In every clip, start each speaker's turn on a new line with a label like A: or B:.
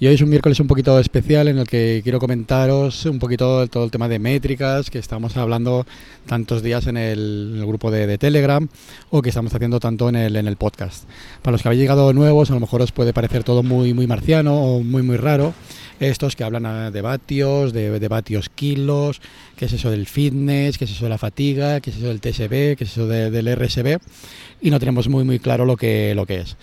A: Y hoy es un miércoles un poquito especial en el que quiero comentaros un poquito todo el tema de métricas que estamos hablando tantos días en el, en el grupo de, de, Telegram o que estamos haciendo tanto en el, en el podcast. Para los que habéis llegado nuevos, a lo mejor os puede parecer todo muy, muy marciano o muy, muy raro. Estos que hablan de vatios, de, de vatios kilos, qué es eso del fitness, qué es eso de la fatiga, qué es eso del TSB, qué es eso de, del RSB y no tenemos muy, muy claro lo que, lo que es.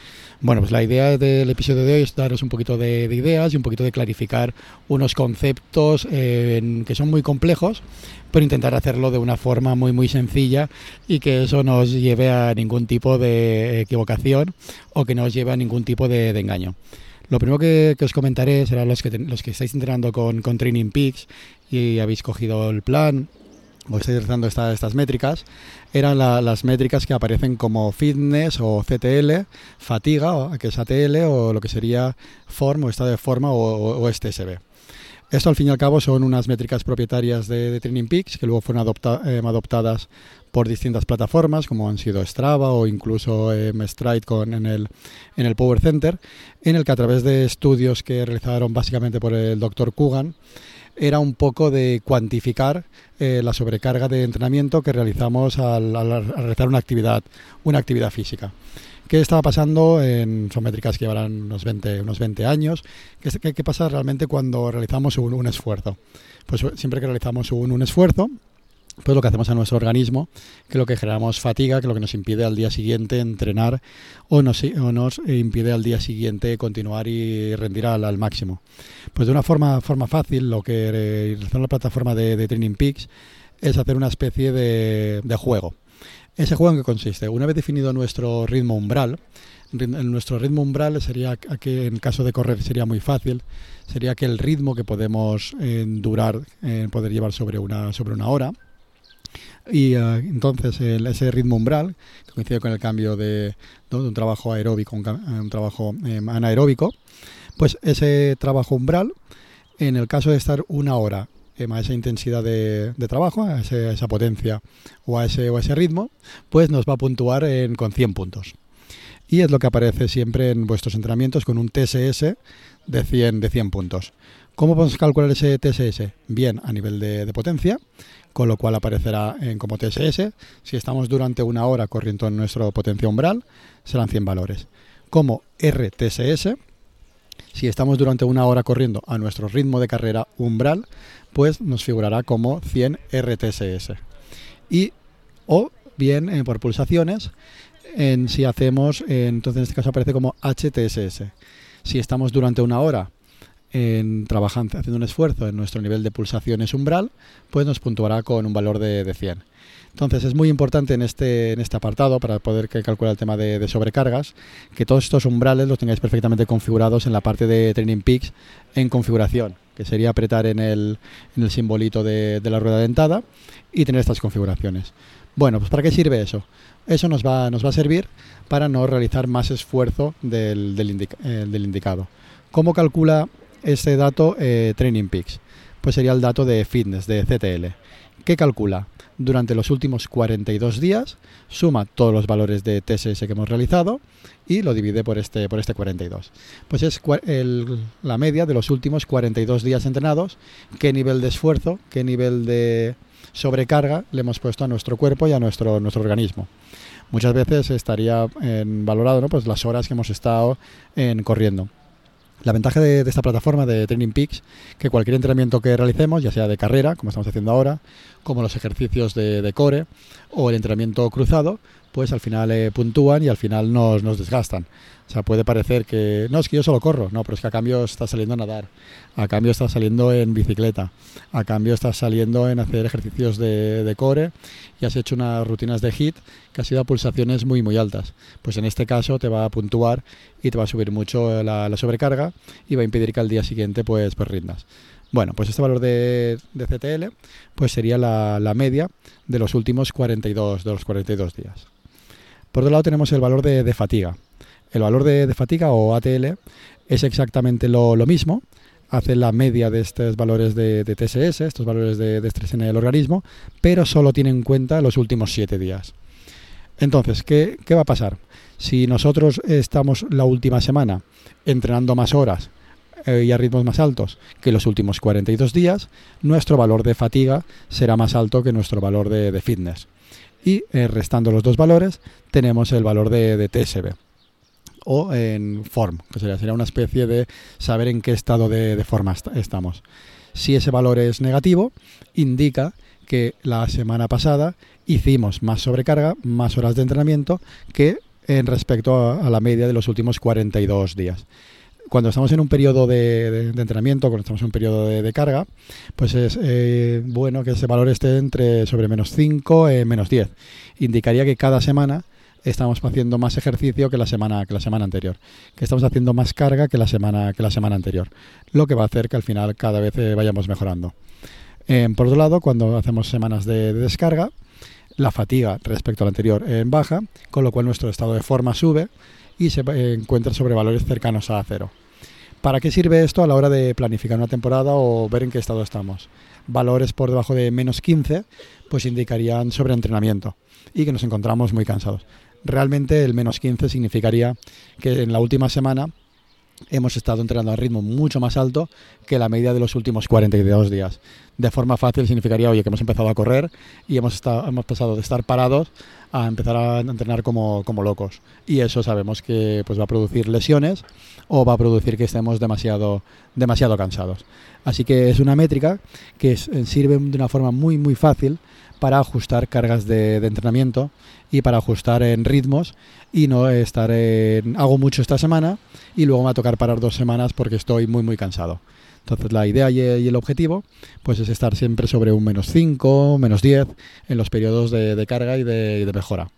A: Bueno, pues la idea del episodio de hoy es daros un poquito de, de ideas y un poquito de clarificar unos conceptos eh, que son muy complejos, pero intentar hacerlo de una forma muy muy sencilla y que eso no os lleve a ningún tipo de equivocación o que no os lleve a ningún tipo de, engaño. Lo primero que, que, os comentaré será los que, los que estáis entrenando con, con Training Peaks y habéis cogido el plan o estáis realizando esta, estas métricas, eran la, las métricas que aparecen como fitness o CTL, fatiga, que es ATL, o lo que sería form o estado de forma o, o, STSB. Esto al fin y al cabo son unas métricas propietarias de, Training Peaks que luego fueron eh, adoptadas por distintas plataformas como han sido Strava o incluso eh, Stride con, en, el, en el Power Center, en el que a través de estudios que realizaron básicamente por el doctor Kugan, era un poco de cuantificar eh, la sobrecarga de entrenamiento que realizamos al, al, al, realizar una actividad, una actividad física. ¿Qué estaba pasando? En, son métricas que llevarán unos 20, unos 20 años. ¿Qué, pasa realmente cuando realizamos un, esfuerzo? Pues siempre que realizamos un esfuerzo, pues lo que hacemos a nuestro organismo, que lo que generamos fatiga, que lo que nos impide al día siguiente entrenar o nos, o nos impide al día siguiente continuar y rendir al, máximo. Pues de una forma, fácil, lo que realizó la plataforma de, Training Peaks es hacer una especie de, de juego. ¿Ese juego en qué consiste? Una vez definido nuestro ritmo umbral, nuestro ritmo umbral sería que en caso de correr sería muy fácil sería que el ritmo que podemos eh, durar eh, poder llevar sobre una sobre una hora y uh, entonces ese ritmo umbral, que coincide con el cambio de, de un trabajo aeróbico a un, un, trabajo eh, anaeróbico, pues ese trabajo umbral, en el caso de estar una hora eh, a esa intensidad de, trabajo, a, esa potencia o a ese, o a ese ritmo, pues nos va a puntuar en, con 100 puntos. Y es lo que aparece siempre en vuestros entrenamientos con un TSS de 100, de 100 puntos. ¿Cómo podemos calcular ese TSS? Bien, a nivel de, potencia, con lo cual aparecerá como TSS. Si estamos durante una hora corriendo en nuestro potencia umbral, serán 100 valores. Como RTSS, si estamos durante una hora corriendo a nuestro ritmo de carrera umbral, pues nos figurará como 100 RTSS. Y o bien eh, por pulsaciones, en, si hacemos, entonces en este caso aparece como HTSS. Si estamos durante una hora en trabajando, haciendo un esfuerzo en nuestro nivel de pulsaciones umbral, pues nos puntuará con un valor de, de 100. Entonces es muy importante en este, en este apartado, para poder calcular el tema de, sobrecargas, que todos estos umbrales los tengáis perfectamente configurados en la parte de Training Peaks en configuración, que sería apretar en el, en el simbolito de, la rueda dentada y tener estas configuraciones. Bueno, pues ¿para qué sirve eso? Eso nos va, nos va a servir para no realizar más esfuerzo del, del, eh, del indicado. ¿Cómo calcula este dato eh, Training Peaks? Pues sería el dato de fitness, de CTL. ¿Qué calcula? Durante los últimos 42 días suma todos los valores de TSS que hemos realizado y lo divide por este, por este 42. Pues es la media de los últimos 42 días entrenados, qué nivel de esfuerzo, qué nivel de sobrecarga le hemos puesto a nuestro cuerpo y a nuestro, nuestro organismo. Muchas veces estaría en valorado ¿no? pues las horas que hemos estado en corriendo. La ventaja de, esta plataforma de Training Peaks, que cualquier entrenamiento que realicemos, ya sea de carrera, como estamos haciendo ahora, como los ejercicios de core o el entrenamiento cruzado, pues al final eh, puntúan y al final nos, nos desgastan. O sea, puede parecer que no es que yo solo corro, no, pero es que a cambio estás saliendo a nadar, a cambio estás saliendo en bicicleta, a cambio estás saliendo en hacer ejercicios de, de core y has hecho unas rutinas de HIT que ha sido a pulsaciones muy muy altas. Pues en este caso te va a puntuar y te va a subir mucho la, la sobrecarga y va a impedir que al día siguiente pues, pues rindas. Bueno, pues este valor de, de CTL pues sería la, la, media de los últimos 42, de los 42 días. Por otro lado tenemos el valor de, fatiga. El valor de, fatiga o ATL es exactamente lo, mismo, hace la media de estos valores de, TSS, estos valores de, estrés en el organismo, pero solo tiene en cuenta los últimos siete días. Entonces, ¿qué, ¿qué, va a pasar? Si nosotros estamos la última semana entrenando más horas eh, y a ritmos más altos que los últimos 42 días, nuestro valor de fatiga será más alto que nuestro valor de, fitness. Y eh, restando los dos valores, tenemos el valor de, TSB o en form, que sería, una especie de saber en qué estado de, forma estamos. Si ese valor es negativo, indica que la semana pasada hicimos más sobrecarga, más horas de entrenamiento que en respecto a, la media de los últimos 42 días cuando estamos en un periodo de, entrenamiento, cuando estamos en un periodo de, carga, pues es eh, bueno que ese valor esté entre sobre menos 5 y menos 10. Indicaría que cada semana estamos haciendo más ejercicio que la semana que la semana anterior, que estamos haciendo más carga que la semana que la semana anterior, lo que va a hacer que al final cada vez eh, vayamos mejorando. Eh, por otro lado, cuando hacemos semanas de, descarga, la fatiga respecto al anterior en baja, con lo cual nuestro estado de forma sube y se encuentra sobre valores cercanos a cero. ¿Para qué sirve esto a la hora de planificar una temporada o ver en qué estado estamos? Valores por debajo de menos 15 pues indicarían sobreentrenamiento y que nos encontramos muy cansados. Realmente el menos 15 significaría que en la última semana hemos estado entrenando a ritmo mucho más alto que la media de los últimos 42 días. De forma fácil significaría, oye, que hemos empezado a correr y hemos, estado, hemos pasado de estar parados a empezar a entrenar como, como, locos. Y eso sabemos que pues, va a producir lesiones o va a producir que estemos demasiado, demasiado cansados. Así que es una métrica que sirve de una forma muy, muy fácil para ajustar cargas de, entrenamiento y para ajustar en ritmos y no estar en hago mucho esta semana y luego me va a tocar parar dos semanas porque estoy muy muy cansado. Entonces la idea y el objetivo pues es estar siempre sobre un menos 5, menos 10 en los periodos de, carga y de mejora.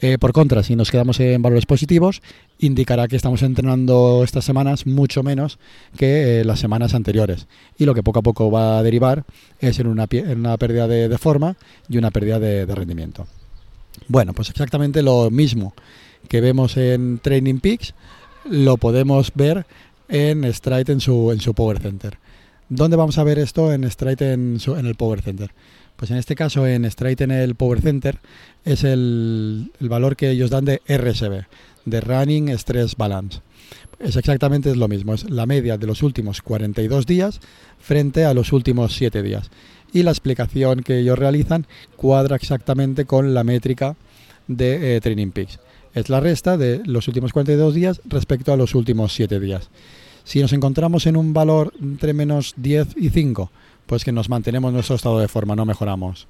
A: Eh, por contra, si nos quedamos en valores positivos, indicará que estamos entrenando estas semanas mucho menos que eh, las semanas anteriores. Y lo que poco a poco va a derivar es en una, una pérdida de, forma y una pérdida de, rendimiento. Bueno, pues exactamente lo mismo que vemos en Training Peaks, lo podemos ver en Stride en su, su Power Center. ¿Dónde vamos a ver esto en Stride en, en el Power Center? Pues en este caso en Straight en el Power Center es el, valor que ellos dan de RSB, de Running Stress Balance. Es exactamente lo mismo, es la media de los últimos 42 días frente a los últimos 7 días. Y la explicación que ellos realizan cuadra exactamente con la métrica de eh, Training Peaks. Es la resta de los últimos 42 días respecto a los últimos 7 días. Si nos encontramos en un valor entre menos 10 y 5, pues que nos mantenemos nuestro estado de forma, no mejoramos.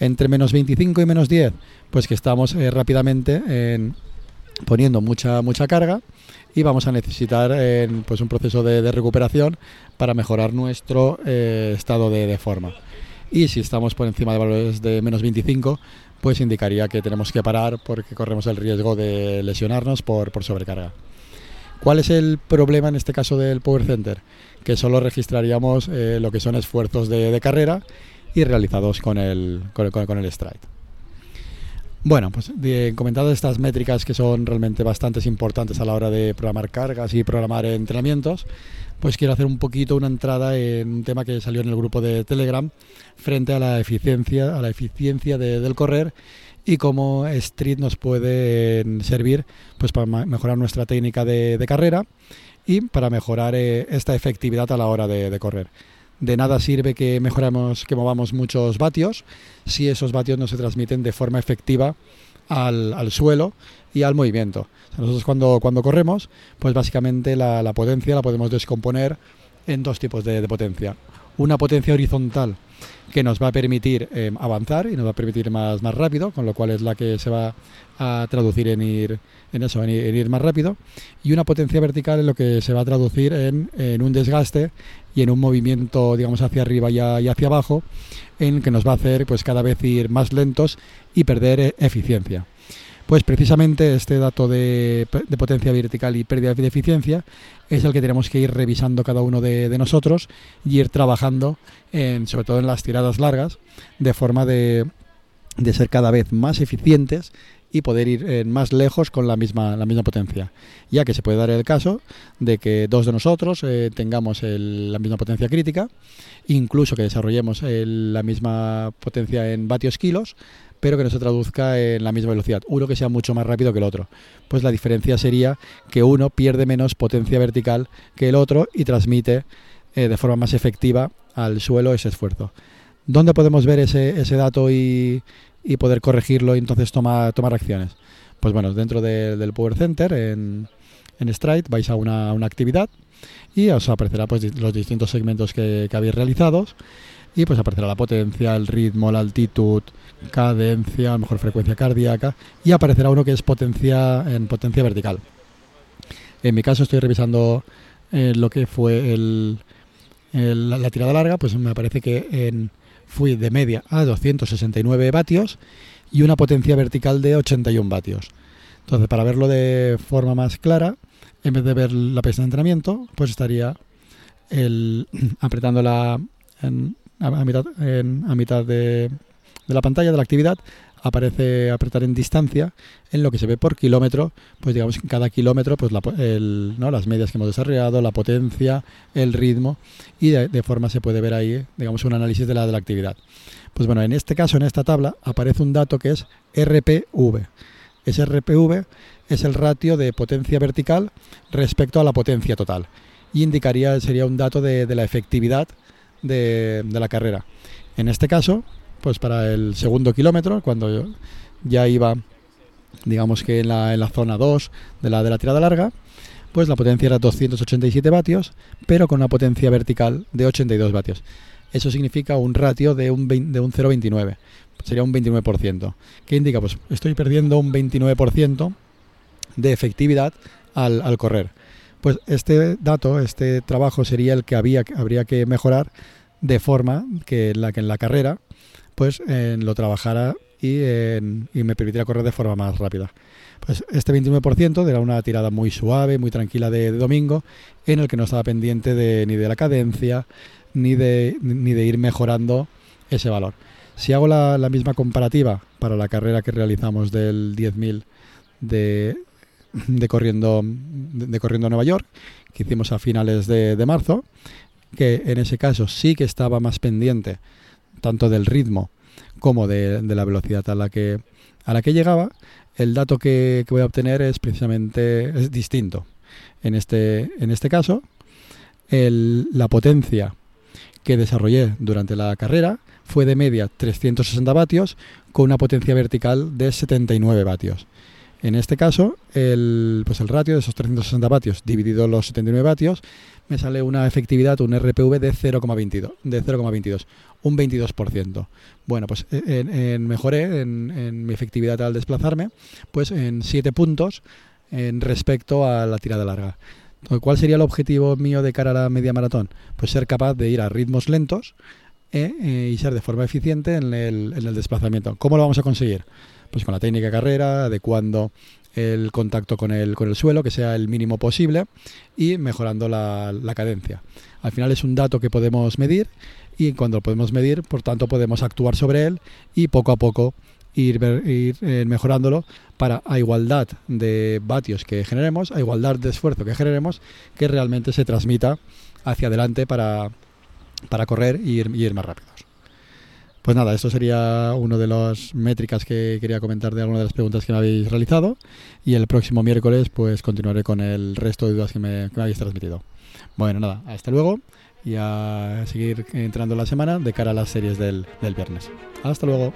A: Entre menos 25 y menos 10, pues que estamos eh, rápidamente poniendo mucha, mucha carga y vamos a necesitar pues un proceso de, recuperación para mejorar nuestro eh, estado de, forma. Y si estamos por encima de valores de menos 25, pues indicaría que tenemos que parar porque corremos el riesgo de lesionarnos por, por sobrecarga. ¿Cuál es el problema en este caso del Power Center? Que solo registraríamos eh, lo que son esfuerzos de, carrera y realizados con el, con, el stride. Bueno, pues bien, comentado estas métricas que son realmente bastante importantes a la hora de programar cargas y programar entrenamientos, pues quiero hacer un poquito una entrada en un tema que salió en el grupo de Telegram frente a la eficiencia, a la eficiencia del correr y cómo Street nos puede servir pues para mejorar nuestra técnica de, carrera y para mejorar eh, esta efectividad a la hora de, correr. De nada sirve que mejoremos, que movamos muchos vatios si esos vatios no se transmiten de forma efectiva al, suelo y al movimiento. nosotros cuando, cuando corremos, pues básicamente la, potencia la podemos descomponer en dos tipos de potencia. Una potencia horizontal que nos va a permitir eh, avanzar y nos va a permitir más, más rápido, con lo cual es la que se va a traducir en ir en eso, en ir, más rápido, y una potencia vertical en lo que se va a traducir en, un desgaste y en un movimiento, digamos, hacia arriba y, hacia abajo, en que nos va a hacer pues cada vez ir más lentos y perder eh, eficiencia. Pues precisamente este dato de, potencia vertical y pérdida de eficiencia es el que tenemos que ir revisando cada uno de, nosotros y ir trabajando, en, sobre todo en las tiradas largas, de forma de, ser cada vez más eficientes y poder ir eh, más lejos con la misma, la misma potencia. Ya que se puede dar el caso de que dos de nosotros eh, tengamos la misma potencia crítica, incluso que desarrollemos la misma potencia en vatios kilos, pero que no se traduzca en la misma velocidad. Uno que sea mucho más rápido que el otro. Pues la diferencia sería que uno pierde menos potencia vertical que el otro y transmite eh, de forma más efectiva al suelo ese esfuerzo. ¿Dónde podemos ver ese, ese dato y, y, poder corregirlo y entonces tomar, tomar acciones? Pues bueno, dentro del Power Center, en, en Stride, vais a una, una, actividad y os aparecerá pues, los distintos segmentos que, habéis realizado y pues aparecerá la potencia, el ritmo, la altitud, cadencia, a mejor frecuencia cardíaca y aparecerá uno que es potencia en potencia vertical. En mi caso estoy revisando eh, lo que fue el, la tirada larga, pues me parece que en fui de media a 269 vatios y una potencia vertical de 81 vatios. Entonces, para verlo de forma más clara, en vez de ver la pista de entrenamiento, pues estaría el, apretando la, a, mitad, a mitad de, de, la pantalla de la actividad, aparece apretar en distancia en lo que se ve por kilómetro, pues digamos en cada kilómetro pues ¿no? las medias que hemos desarrollado, la potencia, el ritmo y de, forma se puede ver ahí digamos un análisis de la, de la actividad. Pues bueno, en este caso, en esta tabla, aparece un dato que es RPV. Ese RPV es el ratio de potencia vertical respecto a la potencia total y indicaría, sería un dato de, de la efectividad de, de la carrera. En este caso, pues para el segundo kilómetro, cuando ya iba, digamos que en la, en la zona 2 de la, de la tirada larga, pues la potencia era 287 vatios, pero con una potencia vertical de 82 vatios. Eso significa un ratio de un, un 0,29, sería un 29%. ¿Qué indica? Pues estoy perdiendo un 29% de efectividad al, al, correr. Pues este dato, este trabajo sería el que había, habría que mejorar de forma que la que en la carrera pues lo trabajara y, me permitiera correr de forma más rápida. Pues este 29% era una tirada muy suave, muy tranquila de, domingo, en el que no estaba pendiente de, ni de la cadencia, ni de, ir mejorando ese valor. Si hago la, misma comparativa para la carrera que realizamos del 10.000 de, de, corriendo, de, corriendo a Nueva York, que hicimos a finales de marzo, que en ese caso sí que estaba más pendiente tanto del ritmo como de, la velocidad a la que a la que llegaba, el dato que, voy a obtener es precisamente es distinto. En este, en este caso, la potencia que desarrollé durante la carrera fue de media 360 vatios con una potencia vertical de 79 vatios. En este caso, el, pues el ratio de esos 360 vatios dividido los 79 vatios me sale una efectividad, un RPV de 0,22, de 0,22, un 22%. Bueno, pues en, mejoré en, mi efectividad al desplazarme, pues en 7 puntos en respecto a la tirada larga. ¿Cuál sería el objetivo mío de cara a la media maratón? Pues ser capaz de ir a ritmos lentos eh, eh, y ser de forma eficiente en el, en el desplazamiento. ¿Cómo lo vamos a conseguir? Pues con la técnica de carrera, adecuando el contacto con el, con el suelo, que sea el mínimo posible, y mejorando la, cadencia. Al final es un dato que podemos medir y cuando lo podemos medir, por tanto, podemos actuar sobre él y poco a poco ir, ir eh, mejorándolo para a igualdad de vatios que generemos, a igualdad de esfuerzo que generemos, que realmente se transmita hacia adelante para, para correr y ir más rápidos. Pues nada, esto sería una de las métricas que quería comentar de algunas de las preguntas que me habéis realizado y el próximo miércoles pues continuaré con el resto de dudas que me, habéis transmitido. Bueno, nada, hasta luego y a seguir entrando la semana de cara a las series del viernes. Hasta luego.